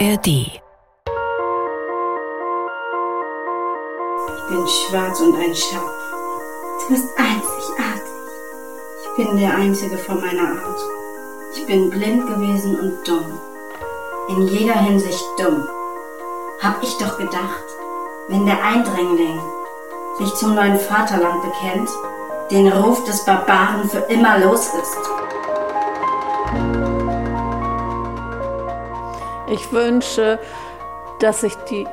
ARD. Ich bin schwarz und ein Schaf. Du bist einzigartig. Ich bin der Einzige von meiner Art. Ich bin blind gewesen und dumm. In jeder Hinsicht dumm. Hab ich doch gedacht, wenn der Eindringling sich zum neuen Vaterland bekennt, den Ruf des Barbaren für immer los ist. Ich wünsche, dass sich die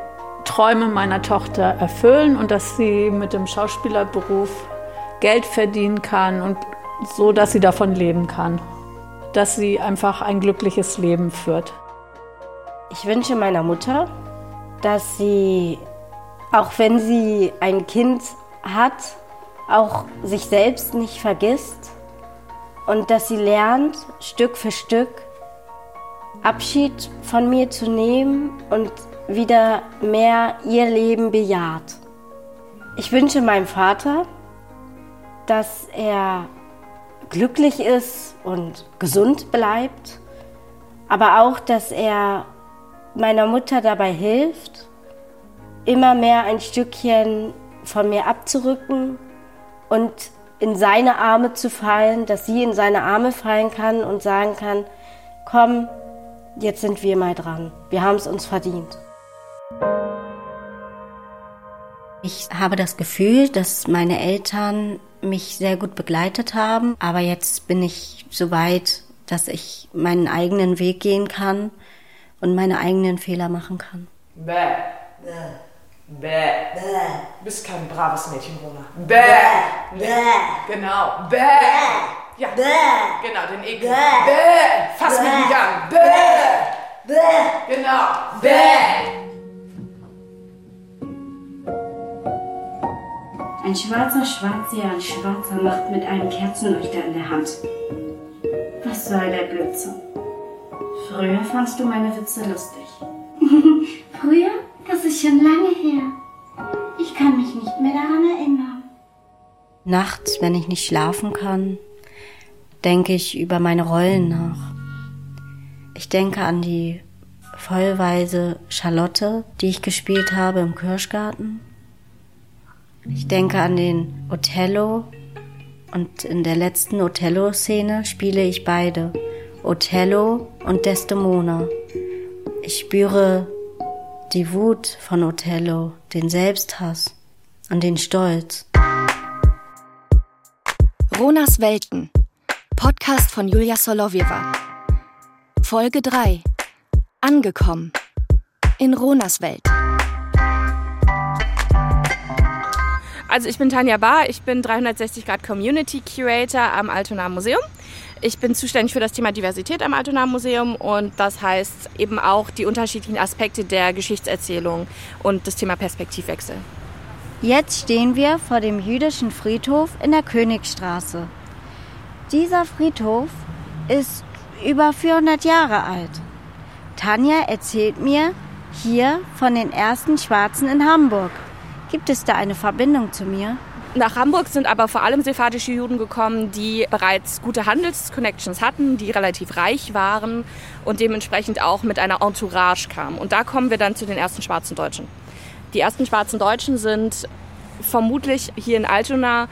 Träume meiner Tochter erfüllen und dass sie mit dem Schauspielerberuf Geld verdienen kann und so, dass sie davon leben kann. Dass sie einfach ein glückliches Leben führt. Ich wünsche meiner Mutter, dass sie, auch wenn sie ein Kind hat, auch sich selbst nicht vergisst und dass sie lernt, Stück für Stück Abschied von mir zu nehmen und wieder mehr ihr Leben bejaht. Ich wünsche meinem Vater, dass er glücklich ist und gesund bleibt, aber auch, dass er meiner Mutter dabei hilft, immer mehr ein Stückchen von mir abzurücken und in seine Arme zu fallen, dass sie in seine Arme fallen kann und sagen kann, komm, jetzt sind wir mal dran. Wir haben es uns verdient. Ich habe das Gefühl, dass meine Eltern mich sehr gut begleitet haben, aber jetzt bin ich so weit, dass ich meinen eigenen Weg gehen kann und meine eigenen Fehler machen kann. Bäh. Bäh. Bäh. Bäh. Du bist kein braves Mädchen, Rona. Bäh. Bäh. Genau. Bäh. Ja. Bäh. Genau, den Ekel. Bäh. Bäh. Fass mich nicht an. Bäh. Bäh. Genau. Bäh. Ein schwarzer Schwarzseher an schwarzer Macht mit einem Kerzenleuchter in der Hand. Was soll der Blödsinn? Früher fandst du meine Witze lustig. Früher? Das ist schon lange her. Ich kann mich nicht mehr daran erinnern. Nachts, wenn ich nicht schlafen kann, denke ich über meine Rollen nach. Ich denke an die vollweise Charlotte, die ich gespielt habe im Kirschgarten. Ich denke an den Othello und in der letzten Othello-Szene spiele ich beide, Othello und Desdemona. Ich spüre die Wut von Othello, den Selbsthass und den Stolz. Ronas Welten Podcast von Julia Solowieva. Folge 3. Angekommen. In Ronas Welt. Also ich bin Tanja Bahr, ich bin 360 Grad Community Curator am Altona Museum. Ich bin zuständig für das Thema Diversität am Altona Museum und das heißt eben auch die unterschiedlichen Aspekte der Geschichtserzählung und das Thema Perspektivwechsel. Jetzt stehen wir vor dem jüdischen Friedhof in der Königstraße. Dieser Friedhof ist über 400 Jahre alt. Tanja erzählt mir hier von den ersten Schwarzen in Hamburg. Gibt es da eine Verbindung zu mir? Nach Hamburg sind aber vor allem sephardische Juden gekommen, die bereits gute Handelsconnections hatten, die relativ reich waren und dementsprechend auch mit einer Entourage kamen. Und da kommen wir dann zu den ersten schwarzen Deutschen. Die ersten schwarzen Deutschen sind vermutlich hier in Altona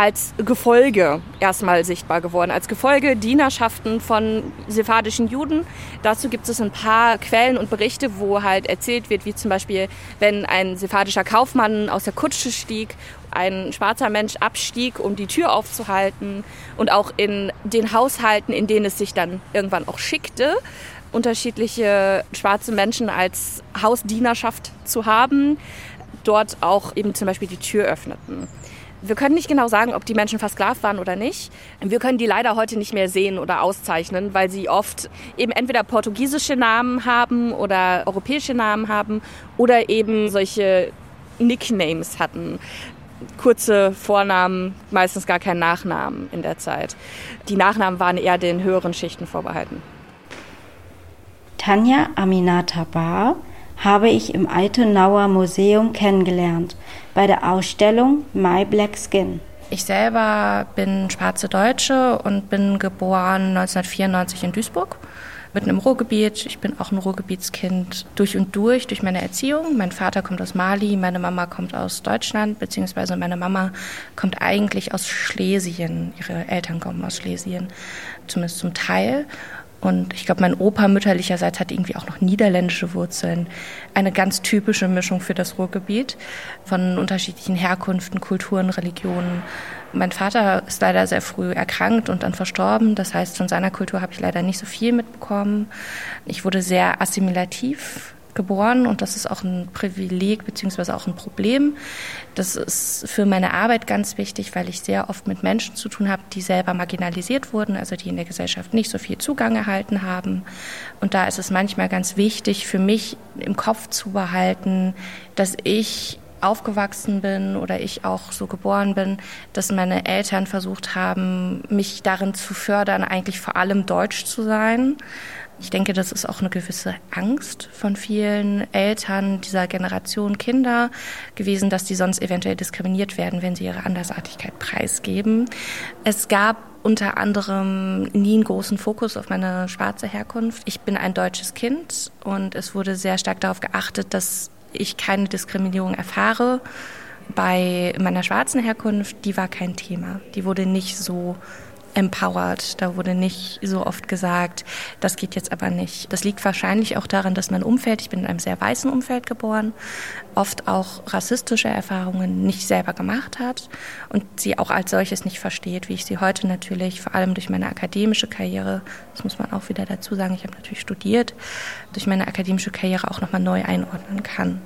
als Gefolge erstmal sichtbar geworden, als Gefolge Dienerschaften von sephardischen Juden. Dazu gibt es ein paar Quellen und Berichte, wo halt erzählt wird, wie zum Beispiel, wenn ein sephardischer Kaufmann aus der Kutsche stieg, ein schwarzer Mensch abstieg, um die Tür aufzuhalten und auch in den Haushalten, in denen es sich dann irgendwann auch schickte, unterschiedliche schwarze Menschen als Hausdienerschaft zu haben, dort auch eben zum Beispiel die Tür öffneten. Wir können nicht genau sagen, ob die Menschen versklavt waren oder nicht. Wir können die leider heute nicht mehr sehen oder auszeichnen, weil sie oft eben entweder portugiesische Namen haben oder europäische Namen haben oder eben solche Nicknames hatten. Kurze Vornamen, meistens gar keinen Nachnamen in der Zeit. Die Nachnamen waren eher den höheren Schichten vorbehalten. Tanja Aminata Bar habe ich im Altenauer Museum kennengelernt, bei der Ausstellung My Black Skin. Ich selber bin schwarze Deutsche und bin geboren 1994 in Duisburg. mitten im Ruhrgebiet. Ich bin auch ein Ruhrgebietskind durch und durch, durch meine Erziehung. Mein Vater kommt aus Mali, meine Mama kommt aus Deutschland, beziehungsweise meine Mama kommt eigentlich aus Schlesien. Ihre Eltern kommen aus Schlesien, zumindest zum Teil. Und ich glaube, mein Opa mütterlicherseits hat irgendwie auch noch niederländische Wurzeln. Eine ganz typische Mischung für das Ruhrgebiet von unterschiedlichen Herkünften, Kulturen, Religionen. Mein Vater ist leider sehr früh erkrankt und dann verstorben. Das heißt, von seiner Kultur habe ich leider nicht so viel mitbekommen. Ich wurde sehr assimilativ geboren und das ist auch ein Privileg beziehungsweise auch ein Problem. Das ist für meine Arbeit ganz wichtig, weil ich sehr oft mit Menschen zu tun habe, die selber marginalisiert wurden, also die in der Gesellschaft nicht so viel Zugang erhalten haben. Und da ist es manchmal ganz wichtig für mich im Kopf zu behalten, dass ich aufgewachsen bin oder ich auch so geboren bin, dass meine Eltern versucht haben, mich darin zu fördern, eigentlich vor allem deutsch zu sein ich denke, das ist auch eine gewisse Angst von vielen Eltern dieser Generation Kinder gewesen, dass die sonst eventuell diskriminiert werden, wenn sie ihre Andersartigkeit preisgeben. Es gab unter anderem nie einen großen Fokus auf meine schwarze Herkunft. Ich bin ein deutsches Kind und es wurde sehr stark darauf geachtet, dass ich keine Diskriminierung erfahre. Bei meiner schwarzen Herkunft, die war kein Thema. Die wurde nicht so empowered. Da wurde nicht so oft gesagt, das geht jetzt aber nicht. Das liegt wahrscheinlich auch daran, dass mein Umfeld, ich bin in einem sehr weißen Umfeld geboren, oft auch rassistische Erfahrungen nicht selber gemacht hat und sie auch als solches nicht versteht, wie ich sie heute natürlich, vor allem durch meine akademische Karriere, das muss man auch wieder dazu sagen, ich habe natürlich studiert, durch meine akademische Karriere auch nochmal neu einordnen kann.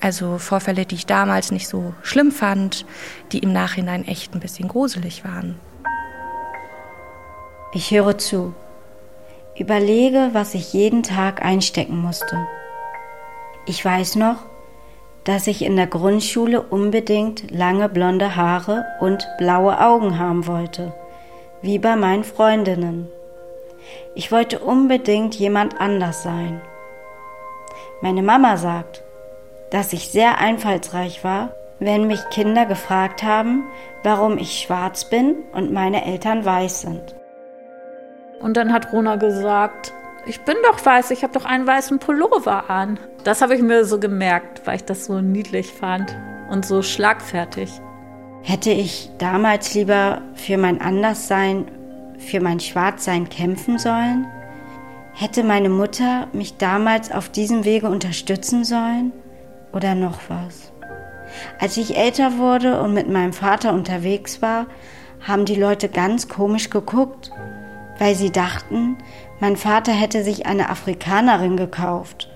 Also Vorfälle, die ich damals nicht so schlimm fand, die im Nachhinein echt ein bisschen gruselig waren. Ich höre zu, überlege, was ich jeden Tag einstecken musste. Ich weiß noch, dass ich in der Grundschule unbedingt lange blonde Haare und blaue Augen haben wollte, wie bei meinen Freundinnen. Ich wollte unbedingt jemand anders sein. Meine Mama sagt, dass ich sehr einfallsreich war, wenn mich Kinder gefragt haben, warum ich schwarz bin und meine Eltern weiß sind. Und dann hat Rona gesagt, ich bin doch weiß, ich habe doch einen weißen Pullover an. Das habe ich mir so gemerkt, weil ich das so niedlich fand und so schlagfertig. Hätte ich damals lieber für mein Anderssein, für mein Schwarzsein kämpfen sollen? Hätte meine Mutter mich damals auf diesem Wege unterstützen sollen? Oder noch was? Als ich älter wurde und mit meinem Vater unterwegs war, haben die Leute ganz komisch geguckt weil sie dachten, mein Vater hätte sich eine Afrikanerin gekauft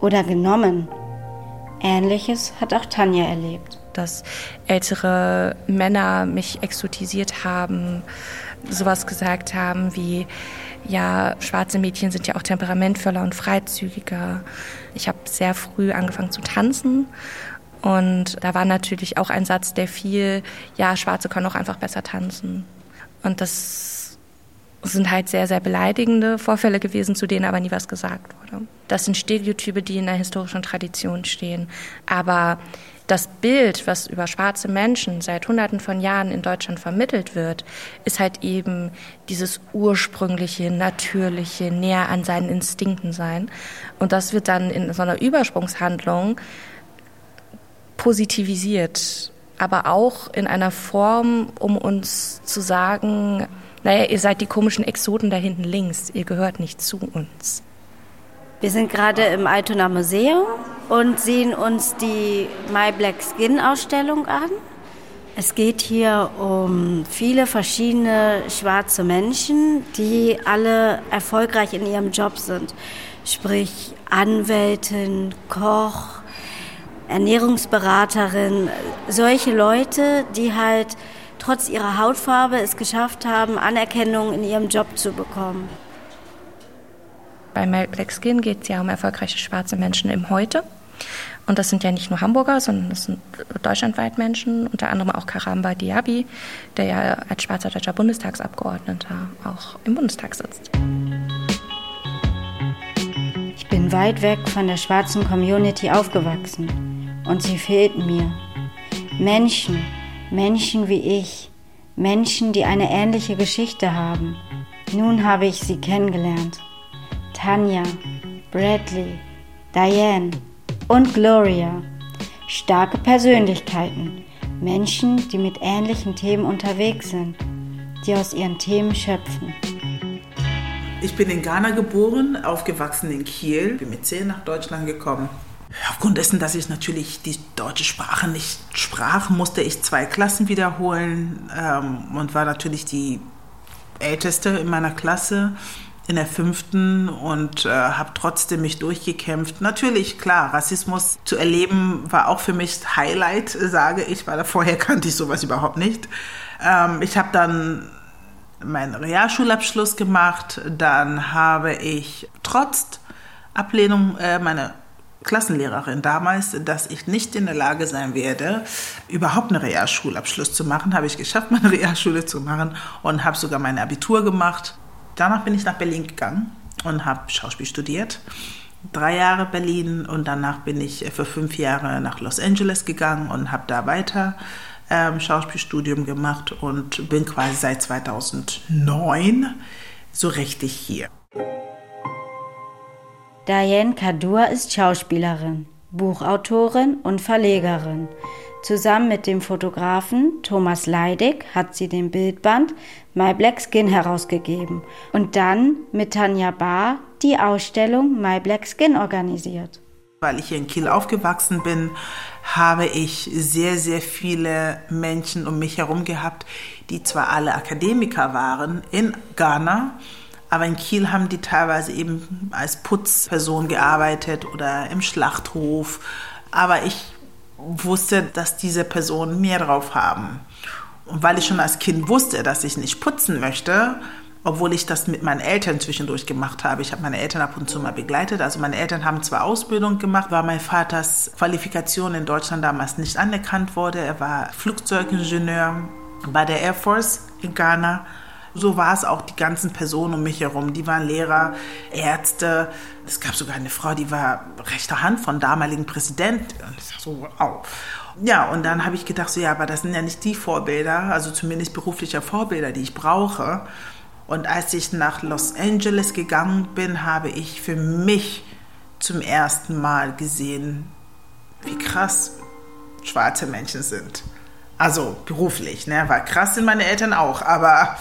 oder genommen. Ähnliches hat auch Tanja erlebt. Dass ältere Männer mich exotisiert haben, sowas gesagt haben wie, ja, schwarze Mädchen sind ja auch temperamentvoller und freizügiger. Ich habe sehr früh angefangen zu tanzen und da war natürlich auch ein Satz, der fiel, ja, Schwarze können auch einfach besser tanzen. Und das sind halt sehr, sehr beleidigende Vorfälle gewesen, zu denen aber nie was gesagt wurde. Das sind Stereotype, die in der historischen Tradition stehen. Aber das Bild, was über schwarze Menschen seit Hunderten von Jahren in Deutschland vermittelt wird, ist halt eben dieses ursprüngliche, natürliche, näher an seinen Instinkten sein. Und das wird dann in so einer Übersprungshandlung positivisiert, aber auch in einer Form, um uns zu sagen, naja, ihr seid die komischen Exoten da hinten links, ihr gehört nicht zu uns. Wir sind gerade im Altona Museum und sehen uns die My Black Skin Ausstellung an. Es geht hier um viele verschiedene schwarze Menschen, die alle erfolgreich in ihrem Job sind. Sprich Anwältin, Koch, Ernährungsberaterin, solche Leute, die halt trotz ihrer Hautfarbe es geschafft haben, Anerkennung in ihrem Job zu bekommen. Bei Black Skin geht es ja um erfolgreiche schwarze Menschen im Heute. Und das sind ja nicht nur Hamburger, sondern das sind deutschlandweit Menschen, unter anderem auch Karamba Diaby, der ja als schwarzer deutscher Bundestagsabgeordneter auch im Bundestag sitzt. Ich bin weit weg von der schwarzen Community aufgewachsen und sie fehlt mir. Menschen, Menschen wie ich, Menschen, die eine ähnliche Geschichte haben. Nun habe ich sie kennengelernt. Tanja, Bradley, Diane und Gloria. Starke Persönlichkeiten, Menschen, die mit ähnlichen Themen unterwegs sind, die aus ihren Themen schöpfen. Ich bin in Ghana geboren, aufgewachsen in Kiel, bin mit zehn nach Deutschland gekommen. Aufgrund dessen, dass ich natürlich die deutsche Sprache nicht sprach, musste ich zwei Klassen wiederholen ähm, und war natürlich die älteste in meiner Klasse in der fünften und äh, habe trotzdem mich durchgekämpft. Natürlich, klar, Rassismus zu erleben war auch für mich Highlight, sage ich, weil vorher kannte ich sowas überhaupt nicht. Ähm, ich habe dann meinen Realschulabschluss gemacht, dann habe ich trotz Ablehnung äh, meine Klassenlehrerin damals, dass ich nicht in der Lage sein werde, überhaupt einen Realschulabschluss zu machen. Habe ich geschafft, meine Realschule zu machen und habe sogar mein Abitur gemacht. Danach bin ich nach Berlin gegangen und habe Schauspiel studiert. Drei Jahre Berlin und danach bin ich für fünf Jahre nach Los Angeles gegangen und habe da weiter ähm, Schauspielstudium gemacht und bin quasi seit 2009 so richtig hier. Diane Kadur ist Schauspielerin, Buchautorin und Verlegerin. Zusammen mit dem Fotografen Thomas Leidig hat sie den Bildband My Black Skin herausgegeben und dann mit Tanja Bahr die Ausstellung My Black Skin organisiert. Weil ich hier in Kiel aufgewachsen bin, habe ich sehr, sehr viele Menschen um mich herum gehabt, die zwar alle Akademiker waren in Ghana, aber in Kiel haben die teilweise eben als Putzperson gearbeitet oder im Schlachthof. Aber ich wusste, dass diese Personen mehr drauf haben. Und weil ich schon als Kind wusste, dass ich nicht putzen möchte, obwohl ich das mit meinen Eltern zwischendurch gemacht habe. Ich habe meine Eltern ab und zu mal begleitet. Also meine Eltern haben zwar Ausbildung gemacht, weil mein Vaters Qualifikation in Deutschland damals nicht anerkannt wurde. Er war Flugzeugingenieur bei der Air Force in Ghana so war es auch die ganzen Personen um mich herum. Die waren Lehrer, Ärzte. Es gab sogar eine Frau, die war rechter Hand von damaligen Präsidenten. Und ich dachte so, wow. Ja, und dann habe ich gedacht, so ja, aber das sind ja nicht die Vorbilder, also zumindest berufliche Vorbilder, die ich brauche. Und als ich nach Los Angeles gegangen bin, habe ich für mich zum ersten Mal gesehen, wie krass schwarze Menschen sind. Also beruflich, ne? War krass sind meine Eltern auch, aber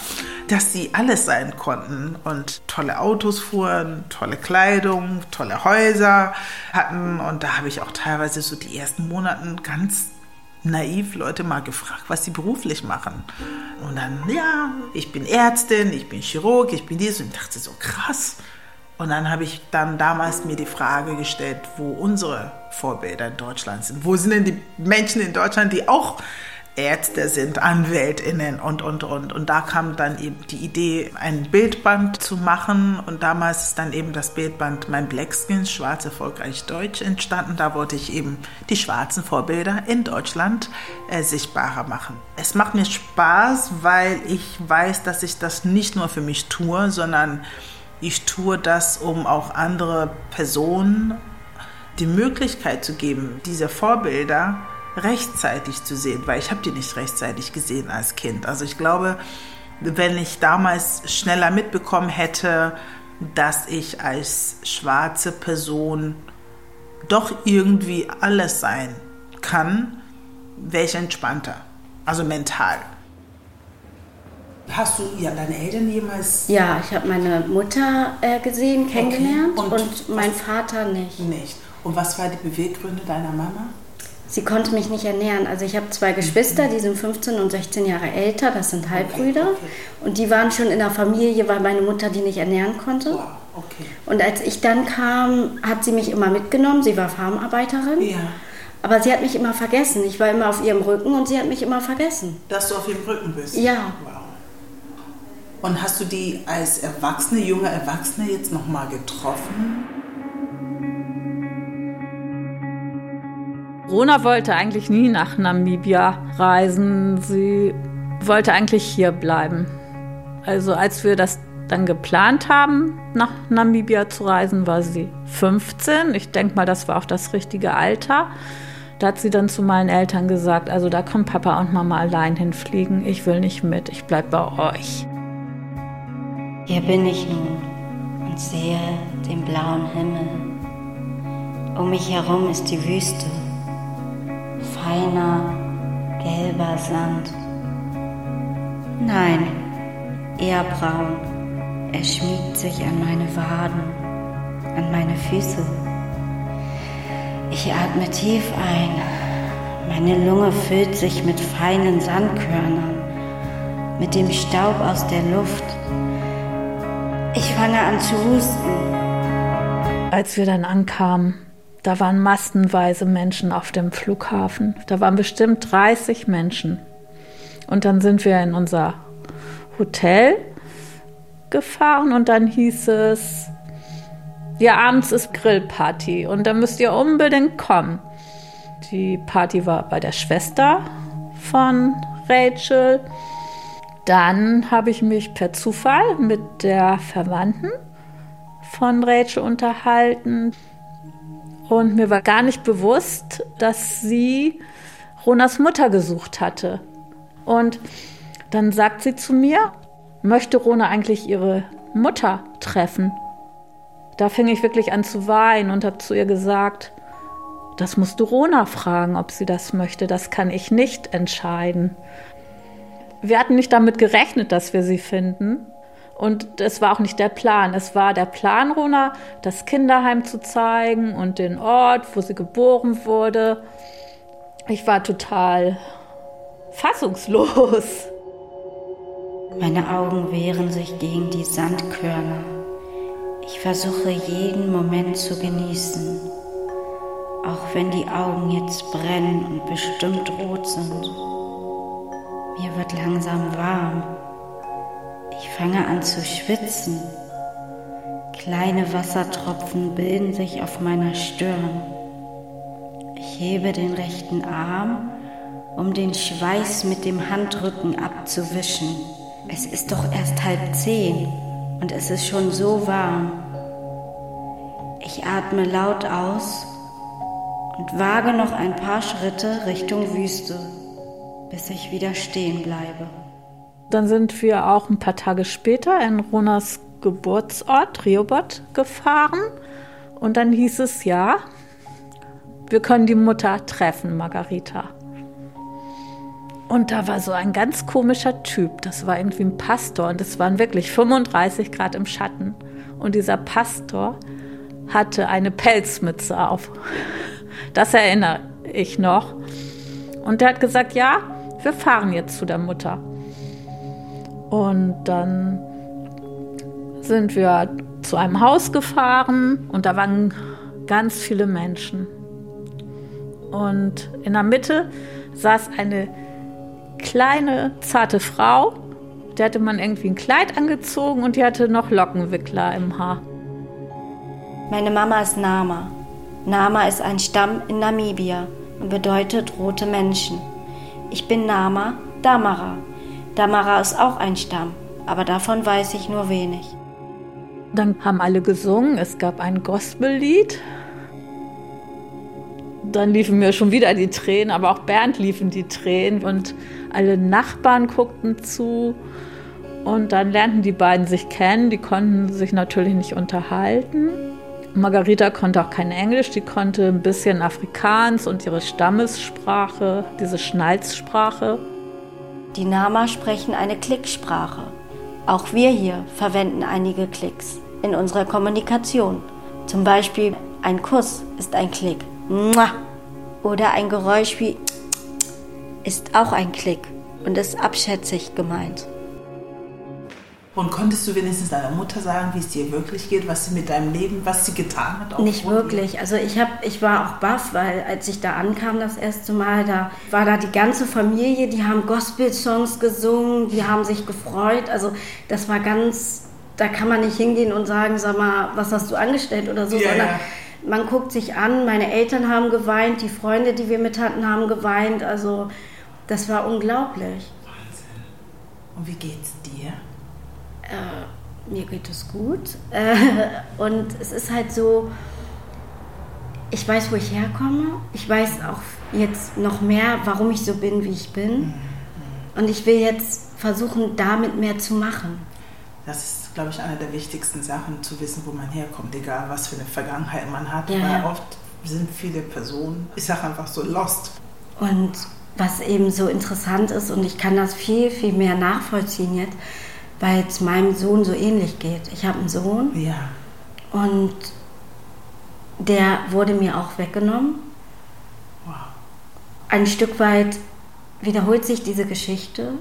dass sie alles sein konnten und tolle Autos fuhren, tolle Kleidung, tolle Häuser hatten. Und da habe ich auch teilweise so die ersten Monate ganz naiv Leute mal gefragt, was sie beruflich machen. Und dann, ja, ich bin Ärztin, ich bin Chirurg, ich bin dies. Und ich dachte so, krass. Und dann habe ich dann damals mir die Frage gestellt, wo unsere Vorbilder in Deutschland sind. Wo sind denn die Menschen in Deutschland, die auch Ärzte sind, AnwältInnen und, und, und. Und da kam dann eben die Idee, ein Bildband zu machen. Und damals ist dann eben das Bildband Mein Blackskin, Schwarz erfolgreich Deutsch, entstanden. Da wollte ich eben die schwarzen Vorbilder in Deutschland äh, sichtbarer machen. Es macht mir Spaß, weil ich weiß, dass ich das nicht nur für mich tue, sondern ich tue das, um auch andere Personen die Möglichkeit zu geben, diese Vorbilder rechtzeitig zu sehen, weil ich habe die nicht rechtzeitig gesehen als Kind. Also ich glaube, wenn ich damals schneller mitbekommen hätte, dass ich als schwarze Person doch irgendwie alles sein kann, wäre ich entspannter. Also mental. Hast du ja deine Eltern jemals? Ja, ich habe meine Mutter äh, gesehen, kennengelernt okay. und, und mein Vater nicht. Nicht. Und was war die Beweggründe deiner Mama? Sie konnte mich nicht ernähren. Also ich habe zwei Geschwister, die sind 15 und 16 Jahre älter, das sind Halbbrüder. Okay, okay. Und die waren schon in der Familie, weil meine Mutter die nicht ernähren konnte. Wow, okay. Und als ich dann kam, hat sie mich immer mitgenommen. Sie war Farmarbeiterin. Ja. Aber sie hat mich immer vergessen. Ich war immer auf ihrem Rücken und sie hat mich immer vergessen. Dass du auf ihrem Rücken bist? Ja. Wow. Und hast du die als Erwachsene, junge Erwachsene jetzt nochmal getroffen? Rona wollte eigentlich nie nach Namibia reisen. Sie wollte eigentlich hier bleiben. Also als wir das dann geplant haben, nach Namibia zu reisen, war sie 15. Ich denke mal, das war auch das richtige Alter. Da hat sie dann zu meinen Eltern gesagt, also da können Papa und Mama allein hinfliegen. Ich will nicht mit, ich bleib bei euch. Hier bin ich nun. Und sehe den blauen Himmel. Um mich herum ist die Wüste, feiner, gelber Sand. Nein, eher braun. Er schmiegt sich an meine Waden, an meine Füße. Ich atme tief ein. Meine Lunge füllt sich mit feinen Sandkörnern, mit dem Staub aus der Luft. Ich fange an zu husten. Als wir dann ankamen, da waren massenweise Menschen auf dem Flughafen. Da waren bestimmt 30 Menschen. Und dann sind wir in unser Hotel gefahren und dann hieß es, ja, abends ist Grillparty und da müsst ihr unbedingt kommen. Die Party war bei der Schwester von Rachel. Dann habe ich mich per Zufall mit der Verwandten von Rachel unterhalten. Und mir war gar nicht bewusst, dass sie Ronas Mutter gesucht hatte. Und dann sagt sie zu mir, möchte Rona eigentlich ihre Mutter treffen? Da fing ich wirklich an zu weinen und habe zu ihr gesagt, das musst du Rona fragen, ob sie das möchte. Das kann ich nicht entscheiden. Wir hatten nicht damit gerechnet, dass wir sie finden. Und es war auch nicht der Plan. Es war der Plan, Rona, das Kinderheim zu zeigen und den Ort, wo sie geboren wurde. Ich war total fassungslos. Meine Augen wehren sich gegen die Sandkörner. Ich versuche jeden Moment zu genießen, auch wenn die Augen jetzt brennen und bestimmt rot sind. Mir wird langsam warm. Ich fange an zu schwitzen. Kleine Wassertropfen bilden sich auf meiner Stirn. Ich hebe den rechten Arm, um den Schweiß mit dem Handrücken abzuwischen. Es ist doch erst halb zehn und es ist schon so warm. Ich atme laut aus und wage noch ein paar Schritte Richtung Wüste, bis ich wieder stehen bleibe. Dann sind wir auch ein paar Tage später in Ronas Geburtsort Riobot gefahren und dann hieß es ja, wir können die Mutter treffen, Margarita. Und da war so ein ganz komischer Typ. Das war irgendwie ein Pastor und es waren wirklich 35 Grad im Schatten. Und dieser Pastor hatte eine Pelzmütze auf. Das erinnere ich noch. Und der hat gesagt, ja, wir fahren jetzt zu der Mutter. Und dann sind wir zu einem Haus gefahren und da waren ganz viele Menschen. Und in der Mitte saß eine kleine, zarte Frau. Der hatte man irgendwie ein Kleid angezogen und die hatte noch Lockenwickler im Haar. Meine Mama ist Nama. Nama ist ein Stamm in Namibia und bedeutet rote Menschen. Ich bin Nama Damara. Damara ist auch ein Stamm, aber davon weiß ich nur wenig. Dann haben alle gesungen, es gab ein Gospellied dann liefen mir schon wieder die Tränen, aber auch Bernd liefen die Tränen und alle Nachbarn guckten zu. Und dann lernten die beiden sich kennen, die konnten sich natürlich nicht unterhalten. Margarita konnte auch kein Englisch, die konnte ein bisschen Afrikaans und ihre Stammessprache, diese Schnalzsprache. Die Nama sprechen eine Klicksprache. Auch wir hier verwenden einige Klicks in unserer Kommunikation. Zum Beispiel ein Kuss ist ein Klick. Oder ein Geräusch wie ist auch ein Klick und ist abschätzig gemeint. Und konntest du wenigstens deiner Mutter sagen, wie es dir wirklich geht, was sie mit deinem Leben, was sie getan hat? Nicht wirklich. Also ich, hab, ich war auch baff, weil als ich da ankam das erste Mal, da war da die ganze Familie, die haben Gospel-Songs gesungen, die haben sich gefreut. Also das war ganz, da kann man nicht hingehen und sagen, sag mal, was hast du angestellt oder so, yeah. sondern man guckt sich an, meine Eltern haben geweint, die Freunde, die wir mit hatten, haben geweint. Also das war unglaublich. Wahnsinn. Und wie geht's dir? Äh, mir geht es gut. Äh, und es ist halt so, ich weiß, wo ich herkomme. Ich weiß auch jetzt noch mehr, warum ich so bin, wie ich bin. Mhm. Und ich will jetzt versuchen, damit mehr zu machen. Das ist ist, glaube ich, eine der wichtigsten Sachen, zu wissen, wo man herkommt, egal was für eine Vergangenheit man hat. Ja, Weil ja. oft sind viele Personen, ich sage einfach so, lost. Und was eben so interessant ist, und ich kann das viel, viel mehr nachvollziehen jetzt, weil es meinem Sohn so ähnlich geht. Ich habe einen Sohn Ja, und der wurde mir auch weggenommen. wow. Ein Stück weit wiederholt sich diese Geschichte.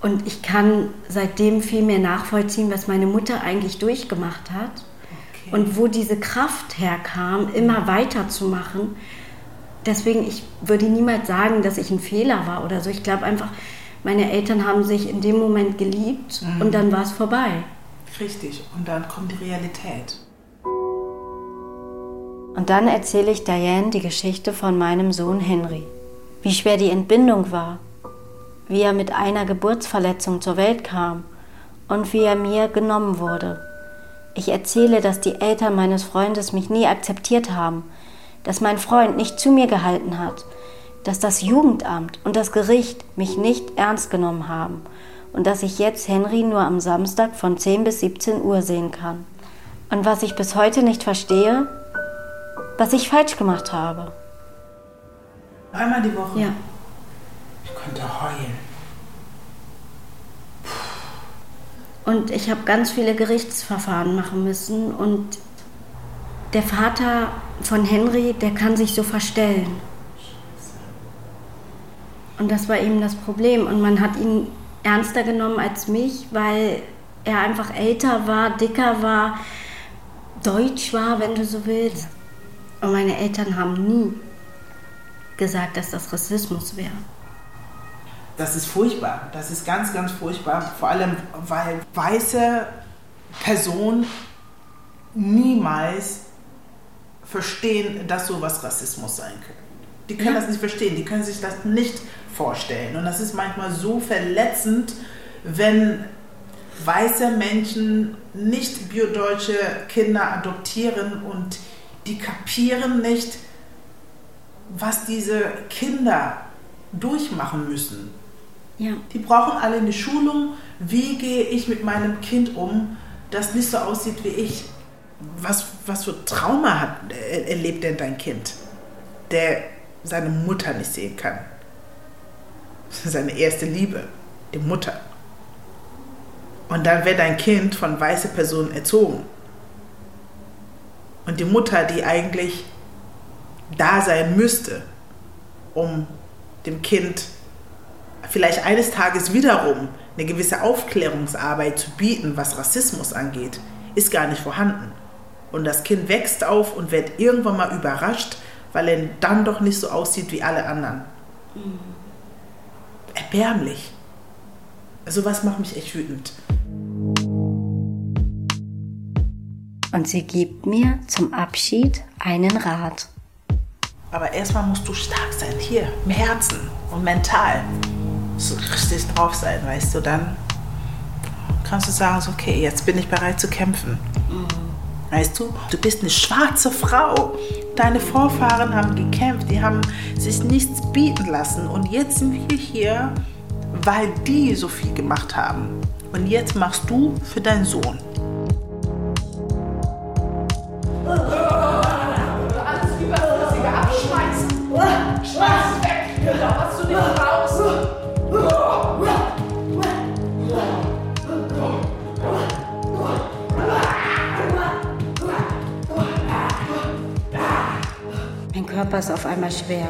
Und ich kann seitdem viel mehr nachvollziehen, was meine Mutter eigentlich durchgemacht hat. Okay. Und wo diese Kraft herkam, immer weiterzumachen. Deswegen, ich würde niemals sagen, dass ich ein Fehler war oder so. Ich glaube einfach, meine Eltern haben sich in dem Moment geliebt und dann war es vorbei. Richtig. Und dann kommt die Realität. Und dann erzähle ich Diane die Geschichte von meinem Sohn Henry. Wie schwer die Entbindung war, wie er mit einer Geburtsverletzung zur Welt kam und wie er mir genommen wurde. Ich erzähle, dass die Eltern meines Freundes mich nie akzeptiert haben, dass mein Freund nicht zu mir gehalten hat, dass das Jugendamt und das Gericht mich nicht ernst genommen haben und dass ich jetzt Henry nur am Samstag von 10 bis 17 Uhr sehen kann. Und was ich bis heute nicht verstehe, was ich falsch gemacht habe. Einmal die Woche. Ja. Ich könnte heulen. Und ich habe ganz viele Gerichtsverfahren machen müssen. Und der Vater von Henry, der kann sich so verstellen. Und das war eben das Problem. Und man hat ihn ernster genommen als mich, weil er einfach älter war, dicker war, deutsch war, wenn du so willst. Und meine Eltern haben nie gesagt, dass das Rassismus wäre. Das ist furchtbar. Das ist ganz, ganz furchtbar. Vor allem, weil weiße Personen niemals verstehen, dass sowas Rassismus sein könnte. Die können Ja. das nicht verstehen. Die können sich das nicht vorstellen. Und das ist manchmal so verletzend, wenn weiße Menschen nicht biodeutsche Kinder adoptieren und die kapieren nicht, was diese Kinder durchmachen müssen. Ja. Die brauchen alle eine Schulung. Wie gehe ich mit meinem Kind um, das nicht so aussieht wie ich? Was, was für Trauma hat, äh, erlebt denn dein Kind, der seine Mutter nicht sehen kann? Seine erste Liebe, die Mutter. Und dann wird dein Kind von weißen Personen erzogen. Und die Mutter, die eigentlich da sein müsste, um dem Kind vielleicht eines Tages wiederum eine gewisse Aufklärungsarbeit zu bieten, was Rassismus angeht, ist gar nicht vorhanden. Und das Kind wächst auf und wird irgendwann mal überrascht, weil er dann doch nicht so aussieht wie alle anderen. Erbärmlich. Sowas macht mich echt wütend. Und sie gibt mir zum Abschied einen Rat. Aber erstmal musst du stark sein, hier, im Herzen und mental. So richtig drauf sein, weißt du, dann kannst du sagen, so, okay, jetzt bin ich bereit zu kämpfen. Weißt du, du bist eine schwarze Frau. Deine Vorfahren haben gekämpft, die haben sich nichts bieten lassen. Und jetzt sind wir hier, weil die so viel gemacht haben. Und jetzt machst du für deinen Sohn. Körper ist auf einmal schwer.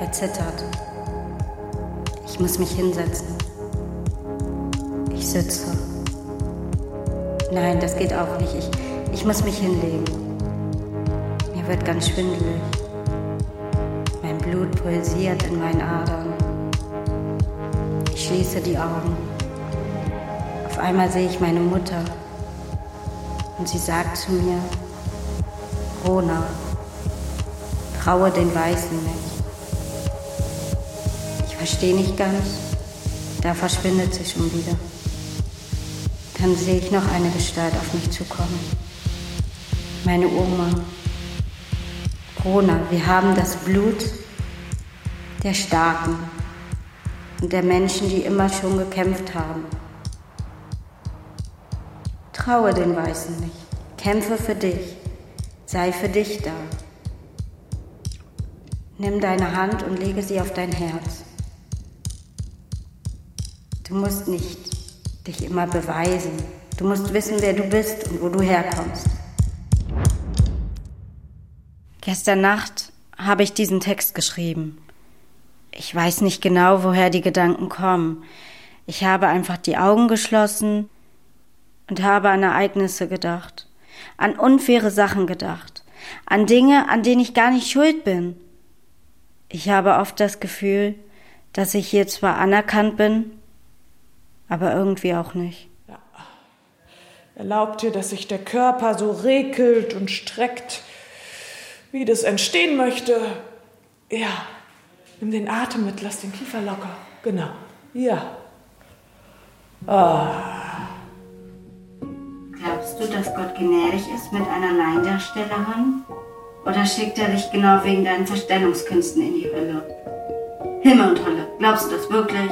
Er zittert. Ich muss mich hinsetzen. Ich sitze. Nein, das geht auch nicht. Ich, ich muss mich hinlegen. Mir wird ganz schwindelig. Mein Blut pulsiert in meinen Adern. Ich schließe die Augen. Auf einmal sehe ich meine Mutter. Und sie sagt zu mir, Rona, traue den Weißen nicht. Ich verstehe nicht ganz. Da verschwindet sie schon wieder. Dann sehe ich noch eine Gestalt auf mich zukommen. Meine Oma. Rona, wir haben das Blut der Starken und der Menschen, die immer schon gekämpft haben. Traue den Weißen nicht. Kämpfe für dich. Sei für dich da. Nimm deine Hand und lege sie auf dein Herz. Du musst nicht dich immer beweisen. Du musst wissen, wer du bist und wo du herkommst. Gestern Nacht habe ich diesen Text geschrieben. Ich weiß nicht genau, woher die Gedanken kommen. Ich habe einfach die Augen geschlossen und habe an Ereignisse gedacht, an unfaire Sachen gedacht, an Dinge, an denen ich gar nicht schuld bin. Ich habe oft das Gefühl, dass ich hier zwar anerkannt bin, aber irgendwie auch nicht. Ja. Erlaubt dir, dass sich der Körper so regelt und streckt, wie das entstehen möchte. Ja, nimm den Atem mit, lass den Kiefer locker. Genau. Ja. Ah. Glaubst du, dass Gott gnädig ist mit einer Laiendarstellerin? Oder schickt er dich genau wegen deinen Verstellungskünsten in die Hölle? Himmel und Hölle, glaubst du das wirklich?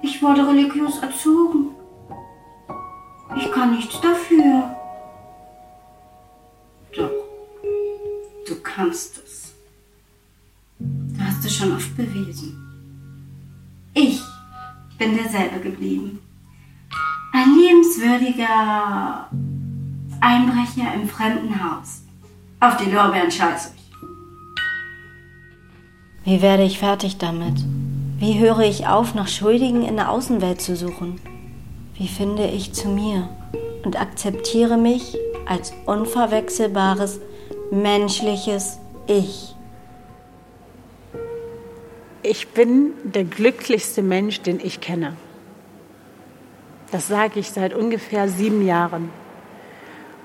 Ich wurde religiös erzogen. Ich kann nichts dafür. Doch, du kannst es. Du hast es schon oft bewiesen. Ich bin derselbe geblieben. Ein liebenswürdiger Einbrecher im fremden Haus. Auf die Lorbeeren scheiße ich. Wie werde ich fertig damit? Wie höre ich auf, nach Schuldigen in der Außenwelt zu suchen? Wie finde ich zu mir und akzeptiere mich als unverwechselbares, menschliches Ich? Ich bin der glücklichste Mensch, den ich kenne. Das sage ich seit ungefähr sieben Jahren.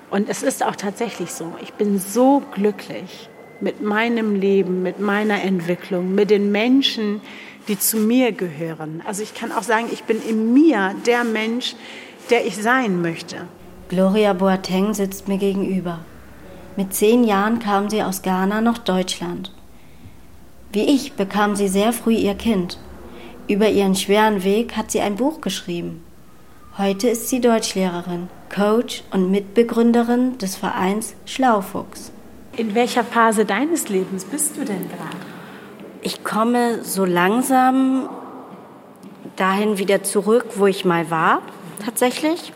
Und es ist auch tatsächlich so. Ich bin so glücklich mit meinem Leben, mit meiner Entwicklung, mit den Menschen, die zu mir gehören. Also ich kann auch sagen, ich bin in mir der Mensch, der ich sein möchte. Gloria Boateng sitzt mir gegenüber. Mit zehn Jahren kam sie aus Ghana nach Deutschland. Wie ich bekam sie sehr früh ihr Kind. Über ihren schweren Weg hat sie ein Buch geschrieben. Heute ist sie Deutschlehrerin, Coach und Mitbegründerin des Vereins Schlaufuchs. In welcher Phase deines Lebens bist du denn gerade? Ich komme so langsam dahin wieder zurück, wo ich mal war, tatsächlich.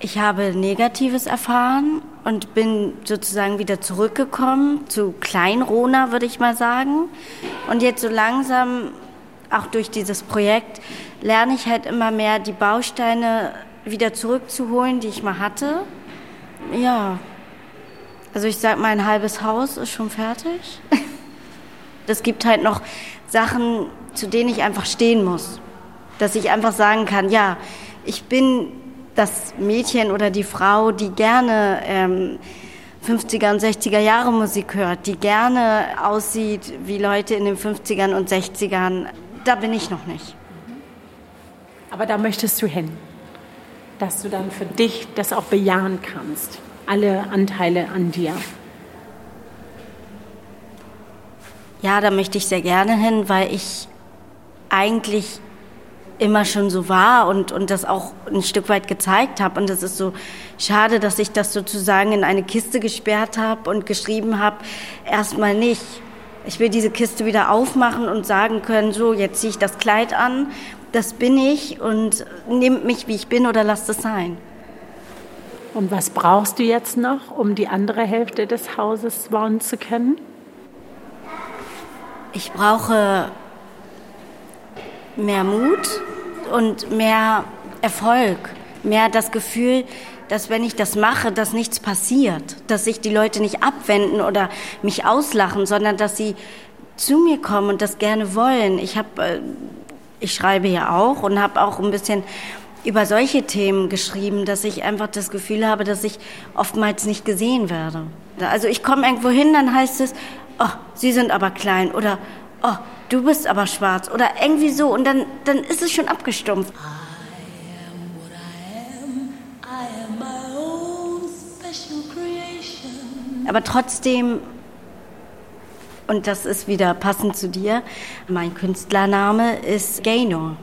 Ich habe Negatives erfahren und bin sozusagen wieder zurückgekommen zu Kleinrona, würde ich mal sagen. Und jetzt so langsam, auch durch dieses Projekt, lerne ich halt immer mehr die Bausteine wieder zurückzuholen, die ich mal hatte. Ja, also ich sag mal, ein halbes Haus ist schon fertig. Es gibt halt noch Sachen, zu denen ich einfach stehen muss. Dass ich einfach sagen kann, ja, ich bin das Mädchen oder die Frau, die gerne ähm, 50er und 60er Jahre Musik hört, die gerne aussieht wie Leute in den 50ern und 60ern. Da bin ich noch nicht. Aber da möchtest du hin, dass du dann für dich das auch bejahen kannst, alle Anteile an dir. Ja, da möchte ich sehr gerne hin, weil ich eigentlich immer schon so war und, und das auch ein Stück weit gezeigt habe. Und es ist so schade, dass ich das sozusagen in eine Kiste gesperrt habe und geschrieben habe, erstmal nicht. Ich will diese Kiste wieder aufmachen und sagen können, so, jetzt ziehe ich das Kleid an, das bin ich und nehmt mich, wie ich bin oder lasst es sein. Und was brauchst du jetzt noch, um die andere Hälfte des Hauses bauen zu können? Ich brauche mehr Mut und mehr Erfolg, mehr das Gefühl, dass wenn ich das mache, dass nichts passiert, dass sich die Leute nicht abwenden oder mich auslachen, sondern dass sie zu mir kommen und das gerne wollen. Ich habe, äh, ich schreibe ja auch und habe auch ein bisschen über solche Themen geschrieben, dass ich einfach das Gefühl habe, dass ich oftmals nicht gesehen werde. Also ich komme irgendwo hin, dann heißt es, oh, Sie sind aber klein oder oh, du bist aber schwarz oder irgendwie so und dann, dann ist es schon abgestumpft. Aber trotzdem, und das ist wieder passend zu dir, mein Künstlername ist Gaynor.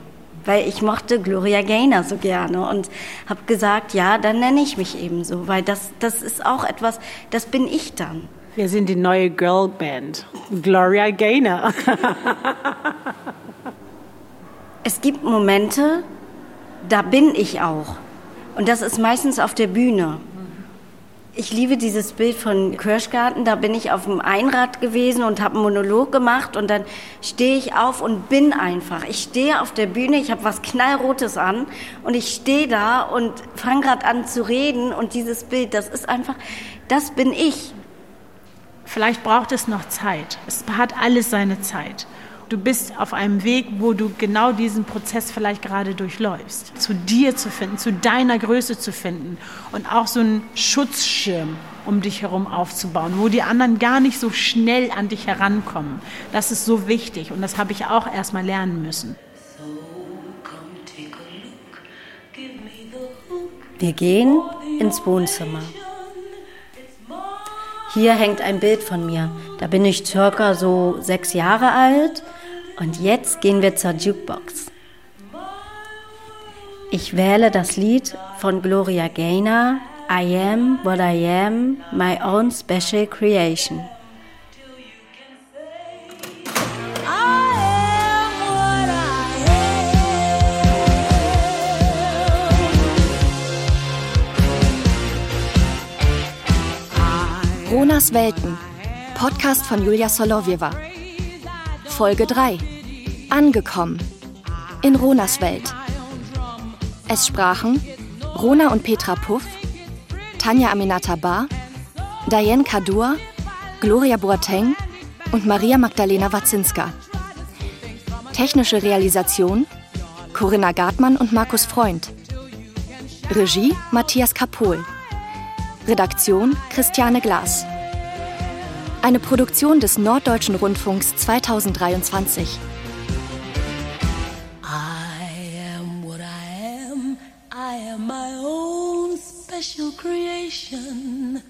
weil ich mochte Gloria Gaynor so gerne und habe gesagt, ja, dann nenne ich mich eben so, weil das, das ist auch etwas, das bin ich dann. Wir sind die neue Girlband, Gloria Gaynor. es gibt Momente, da bin ich auch. Und das ist meistens auf der Bühne. Ich liebe dieses Bild von Kirschgarten. Da bin ich auf dem Einrad gewesen und habe einen Monolog gemacht und dann stehe ich auf und bin einfach. Ich stehe auf der Bühne, ich habe was knallrotes an und ich stehe da und fange gerade an zu reden und dieses Bild, das ist einfach, das bin ich. Vielleicht braucht es noch Zeit. Es hat alles seine Zeit. Du bist auf einem Weg, wo du genau diesen Prozess vielleicht gerade durchläufst. Zu dir zu finden, zu deiner Größe zu finden und auch so einen Schutzschirm um dich herum aufzubauen, wo die anderen gar nicht so schnell an dich herankommen. Das ist so wichtig und das habe ich auch erstmal lernen müssen. Wir gehen ins Wohnzimmer. Hier hängt ein Bild von mir. Da bin ich circa so sechs Jahre alt und jetzt gehen wir zur Jukebox. Ich wähle das Lied von Gloria Gaynor, I Am What I Am, My Own Special Creation. Ronas Welten, Podcast von Julia Solowieva. Folge 3. Angekommen. In Ronas Welt. Es sprachen Rona und Petra Puff, Tanja Aminata Bar, Diane Kadur, Gloria Boateng und Maria Magdalena Wazinska. Technische Realisation Corinna Gartmann und Markus Freund. Regie Matthias Kapohl. Redaktion Christiane Glas. Eine Produktion des Norddeutschen Rundfunks 2023. I am what I am. I am my own special creation.